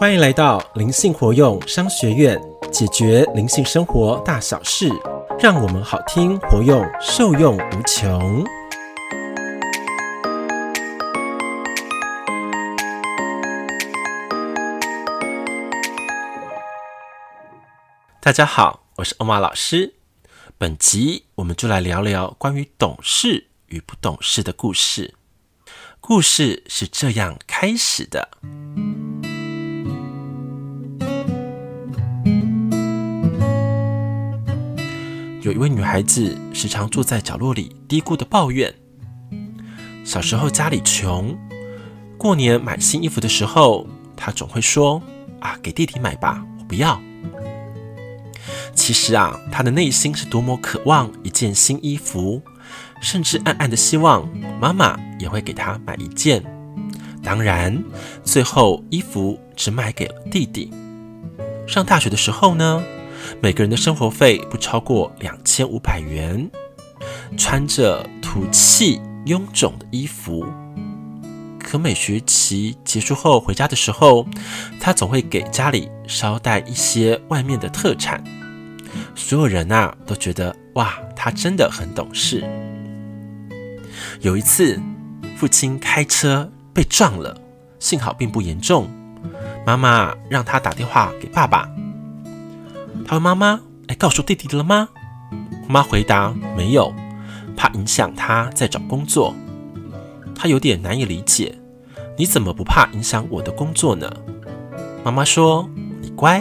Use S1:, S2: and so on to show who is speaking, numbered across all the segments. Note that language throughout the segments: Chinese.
S1: 欢迎来到灵性活用商学院，解决灵性生活大小事，让我们好听活用，受用无穷。大家好，我是欧玛老师。本集我们就来聊聊关于懂事与不懂事的故事。故事是这样开始的。有一位女孩子，时常坐在角落里嘀咕的抱怨：小时候家里穷，过年买新衣服的时候，她总会说：“啊，给弟弟买吧，我不要。”其实啊，她的内心是多么渴望一件新衣服，甚至暗暗的希望妈妈也会给她买一件。当然，最后衣服只买给了弟弟。上大学的时候呢，每个人的生活费不超过两千五百元，穿着土气臃肿的衣服。可每学期结束后回家的时候，他总会给家里捎带一些外面的特产。所有人啊都觉得哇，他真的很懂事。有一次，父亲开车被撞了，幸好并不严重。妈妈让他打电话给爸爸。他问妈妈：“哎，告诉弟弟了吗？”妈妈回答：“没有，怕影响他在找工作。”他有点难以理解：“你怎么不怕影响我的工作呢？”妈妈说：“你乖，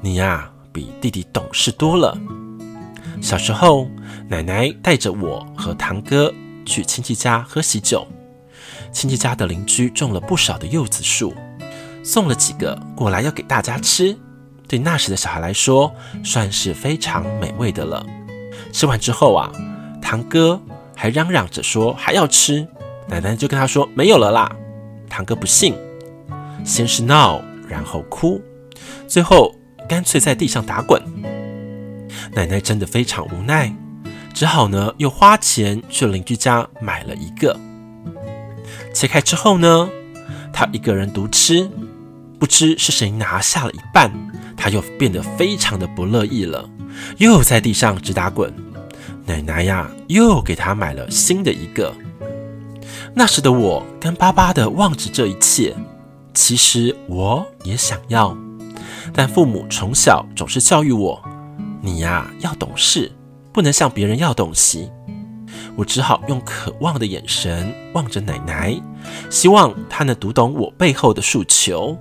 S1: 你呀比弟弟懂事多了。小时候，奶奶带着我和堂哥去亲戚家喝喜酒，亲戚家的邻居种了不少的柚子树，送了几个过来要给大家吃。”对那时的小孩来说，算是非常美味的了。吃完之后啊，堂哥还嚷嚷着说还要吃，奶奶就跟他说没有了啦。堂哥不信，先是闹，然后哭，最后干脆在地上打滚。奶奶真的非常无奈，只好呢又花钱去邻居家买了一个。切开之后呢，他一个人独吃，不知是谁拿下了一半。他又变得非常的不乐意了，又在地上直打滚。奶奶呀，又给他买了新的一个。那时的我干巴巴的望着这一切，其实我也想要，但父母从小总是教育我：你呀要懂事，不能向别人要东西。我只好用渴望的眼神望着奶奶，希望她能读懂我背后的诉求。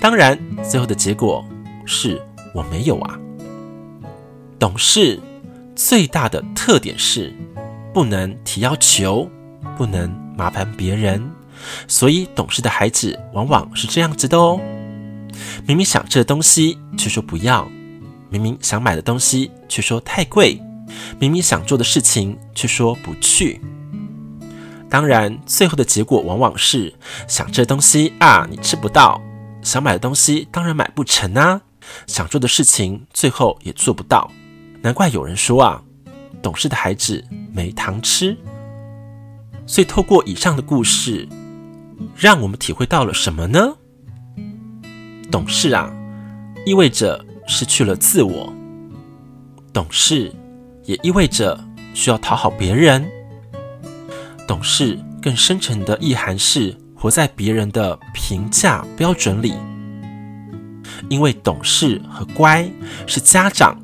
S1: 当然，最后的结果。是我没有啊。懂事最大的特点是不能提要求，不能麻烦别人，所以懂事的孩子往往是这样子的哦。明明想吃的东西却说不要，明明想买的东西却说太贵，明明想做的事情却说不去。当然，最后的结果往往是想吃的东西啊，你吃不到；想买的东西当然买不成啊。想做的事情，最后也做不到，难怪有人说啊，懂事的孩子没糖吃。所以透过以上的故事，让我们体会到了什么呢？懂事啊，意味着失去了自我；懂事也意味着需要讨好别人；懂事更深层的意涵是活在别人的评价标准里。因为懂事和乖是家长、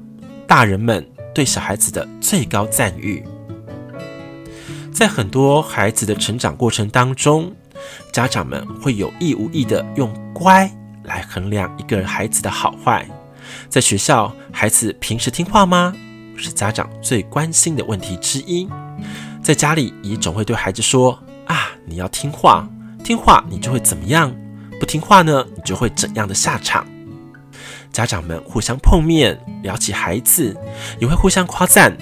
S1: 大人们对小孩子的最高赞誉。在很多孩子的成长过程当中，家长们会有意无意的用乖来衡量一个孩子的好坏。在学校，孩子平时听话吗？是家长最关心的问题之一。在家里，也总会对孩子说：“啊，你要听话，听话你就会怎么样？不听话呢，你就会怎样的下场？”家长们互相碰面，聊起孩子，也会互相夸赞：“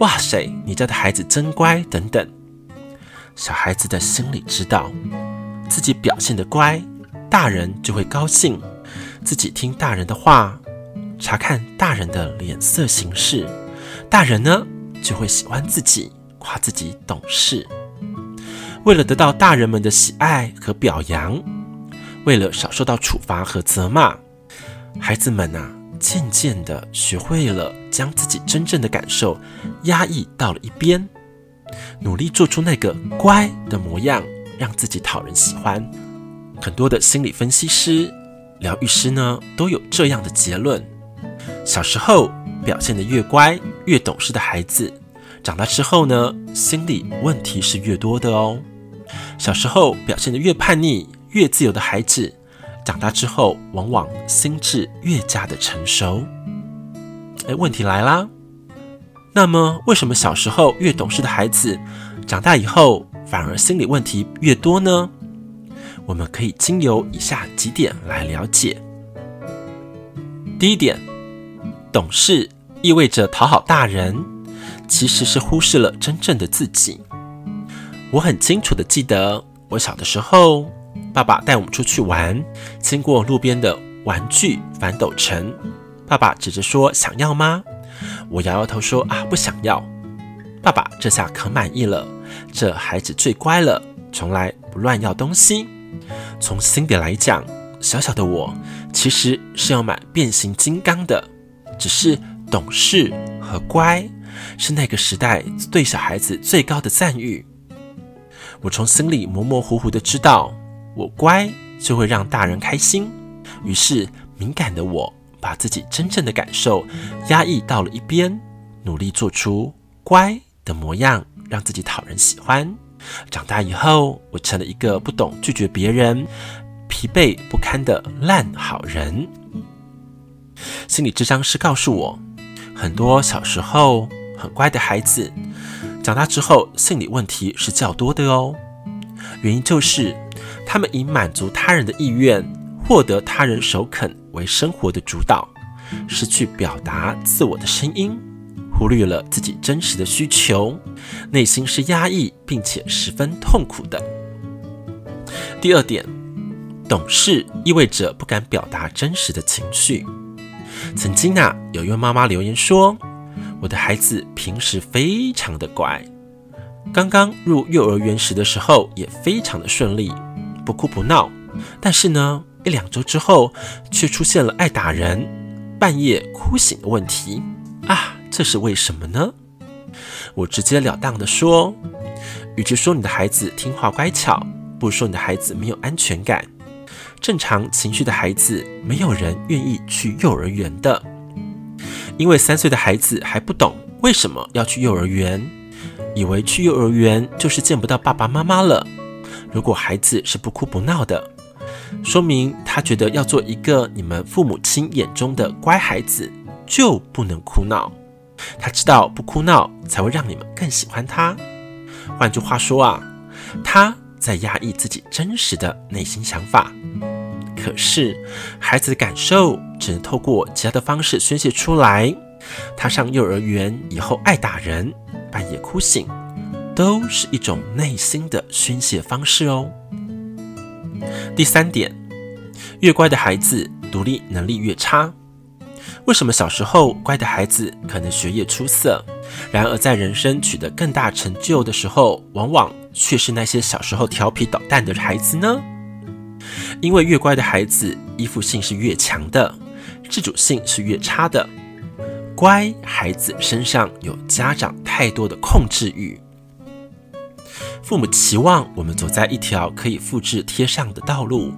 S1: 哇塞，你家的孩子真乖。”等等。小孩子的心里知道，自己表现得乖，大人就会高兴；自己听大人的话，查看大人的脸色行事，大人呢就会喜欢自己，夸自己懂事。为了得到大人们的喜爱和表扬，为了少受到处罚和责骂，孩子们啊，渐渐地学会了将自己真正的感受压抑到了一边，努力做出那个乖的模样，让自己讨人喜欢。很多的心理分析师、疗愈师呢，都有这样的结论：小时候表现得越乖、越懂事的孩子，长大之后呢，心理问题是越多的哦。小时候表现得越叛逆、越自由的孩子，长大之后往往心智越加的成熟。哎，问题来啦，那么为什么小时候越懂事的孩子，长大以后反而心理问题越多呢？我们可以经由以下几点来了解。第一点，懂事意味着讨好大人，其实是忽视了真正的自己。我很清楚的记得，我小的时候，爸爸带我们出去玩，经过路边的玩具反斗城，爸爸指着说：“想要吗？”我摇摇头说：“啊，不想要。”爸爸这下可满意了，这孩子最乖了，从来不乱要东西。从心底来讲，小小的我其实是要买变形金刚的，只是懂事和乖是那个时代对小孩子最高的赞誉。我从心里模模糊糊的知道，我乖就会让大人开心，于是敏感的我把自己真正的感受压抑到了一边，努力做出乖的模样，让自己讨人喜欢。长大以后，我成了一个不懂拒绝别人、疲惫不堪的烂好人。心理智商师告诉我，很多小时候很乖的孩子，长大之后心理问题是较多的哦。原因就是他们以满足他人的意愿、获得他人首肯为生活的主导，失去表达自我的声音。忽略了自己真实的需求，内心是压抑并且十分痛苦的。第二点，懂事意味着不敢表达真实的情绪。曾经啊，有一位妈妈留言说：“我的孩子平时非常的乖，刚刚入幼儿园时的时候也非常的顺利，不哭不闹。但是呢，一两周之后却出现了爱打人、半夜哭醒的问题啊。”这是为什么呢？我直截了当地说，与其说你的孩子听话乖巧，不如说你的孩子没有安全感。正常情绪的孩子，没有人愿意去幼儿园的，因为三岁的孩子还不懂为什么要去幼儿园，以为去幼儿园就是见不到爸爸妈妈了。如果孩子是不哭不闹的，说明他觉得要做一个你们父母亲眼中的乖孩子，就不能哭闹。他知道不哭闹才会让你们更喜欢他。换句话说啊，他在压抑自己真实的内心想法。可是孩子的感受只能透过其他的方式宣泄出来。他上幼儿园以后爱打人、半夜哭醒，都是一种内心的宣泄方式哦。第三点，越乖的孩子独立能力越差。为什么小时候乖的孩子可能学业出色，然而在人生取得更大成就的时候，往往却是那些小时候调皮捣蛋的孩子呢？因为越乖的孩子依附性是越强的，自主性是越差的。乖孩子身上有家长太多的控制欲，父母期望我们走在一条可以复制贴上的道路，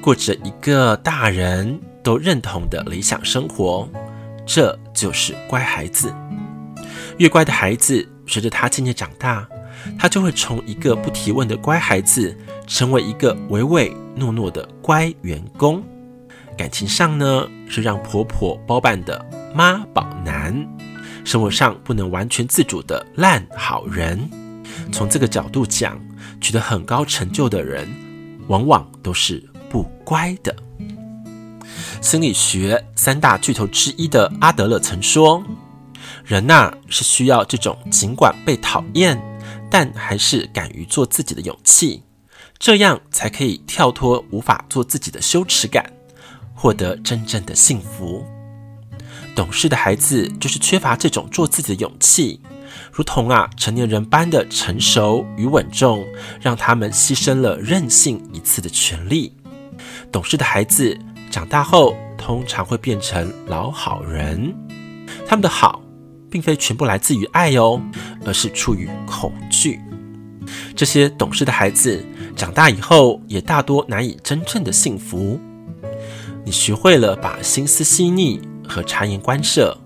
S1: 过着一个大人都认同的理想生活，这就是乖孩子。越乖的孩子，随着他渐渐长大，他就会从一个不提问的乖孩子，成为一个唯唯诺诺的乖员工。感情上呢，是让婆婆包办的妈宝男；生活上不能完全自主的烂好人。从这个角度讲，取得很高成就的人，往往都是不乖的。心理学三大巨头之一的阿德勒曾说：“人呐，是需要这种尽管被讨厌，但还是敢于做自己的勇气，这样才可以跳脱无法做自己的羞耻感，获得真正的幸福。懂事的孩子就是缺乏这种做自己的勇气，如同啊成年人般的成熟与稳重，让他们牺牲了任性一次的权利。”懂事的孩子长大后通常会变成老好人。他们的好，并非全部来自于爱哦，而是出于恐惧。这些懂事的孩子长大以后，也大多难以真正的幸福。你学会了把心思细腻和察言观色，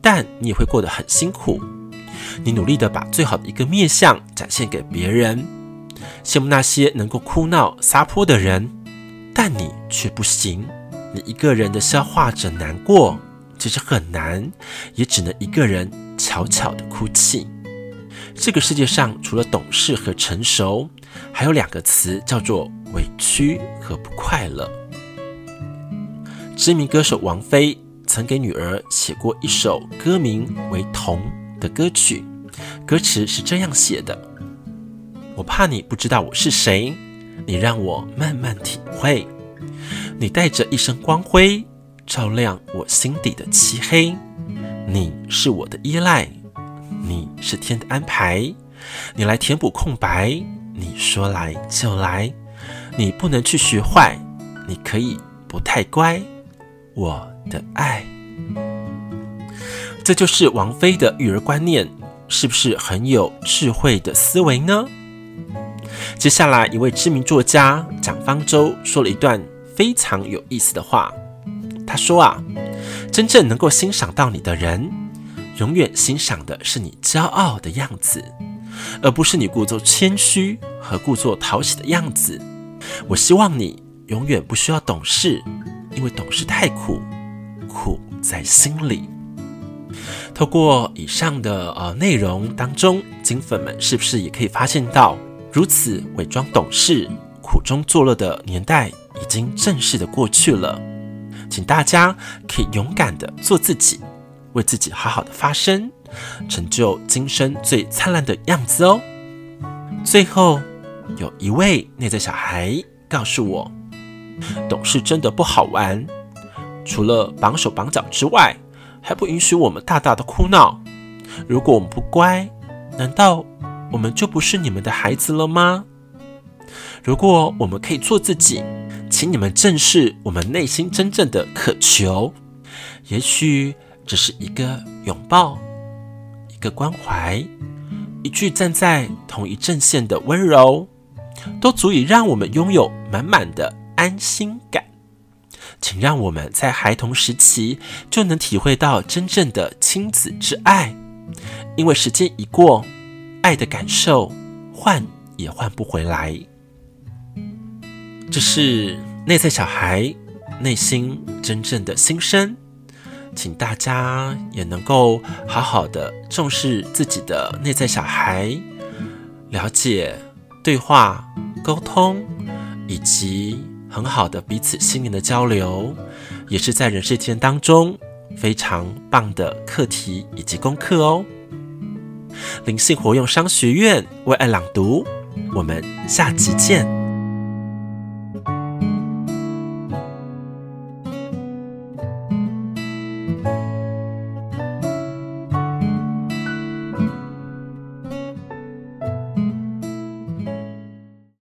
S1: 但你也会过得很辛苦。你努力的把最好的一个面相展现给别人，羡慕那些能够哭闹撒泼的人，但你却不行。你一个人的消化着难过，其实很难，也只能一个人悄悄的哭泣。这个世界上除了懂事和成熟，还有两个词叫做委屈和不快乐。知名歌手王菲曾给女儿写过一首歌名为《童》的歌曲，歌词是这样写的：“我怕你不知道我是谁，你让我慢慢体会。你带着一身光辉，照亮我心底的漆黑。你是我的依赖。”你是天的安排，你来填补空白，你说来就来，你不能去学坏，你可以不太乖，我的爱。这就是王菲的育儿观念，是不是很有智慧的思维呢？接下来，一位知名作家蒋方舟说了一段非常有意思的话，他说啊，真正能够欣赏到你的人。永远欣赏的是你骄傲的样子，而不是你故作谦虚和故作讨喜的样子。我希望你永远不需要懂事，因为懂事太苦，苦在心里。透过以上的呃内容当中，金粉们是不是也可以发现到，如此伪装懂事、苦中作乐的年代已经正式的过去了？请大家可以勇敢的做自己。为自己好好的发声，成就今生最灿烂的样子哦。最后，有一位内在小孩告诉我，懂事真的不好玩，除了绑手绑脚之外，还不允许我们大大的哭闹。如果我们不乖，难道我们就不是你们的孩子了吗？如果我们可以做自己，请你们正视我们内心真正的渴求，也许。只是一个拥抱，个关怀，一句站在同一阵线的温柔，都足以让我们拥有满满的安心感。请让我们在孩童时期就能体会到真正的亲子之爱，因为时间一过，爱的感受换也换不回来。这是内在小孩内心真正的心声。请大家也能够好好的重视自己的内在小孩，了解、对话、沟通，以及很好的彼此心灵的交流，也是在人世间当中非常棒的课题以及功课哦。灵性活用商学院为爱朗读，我们下集见。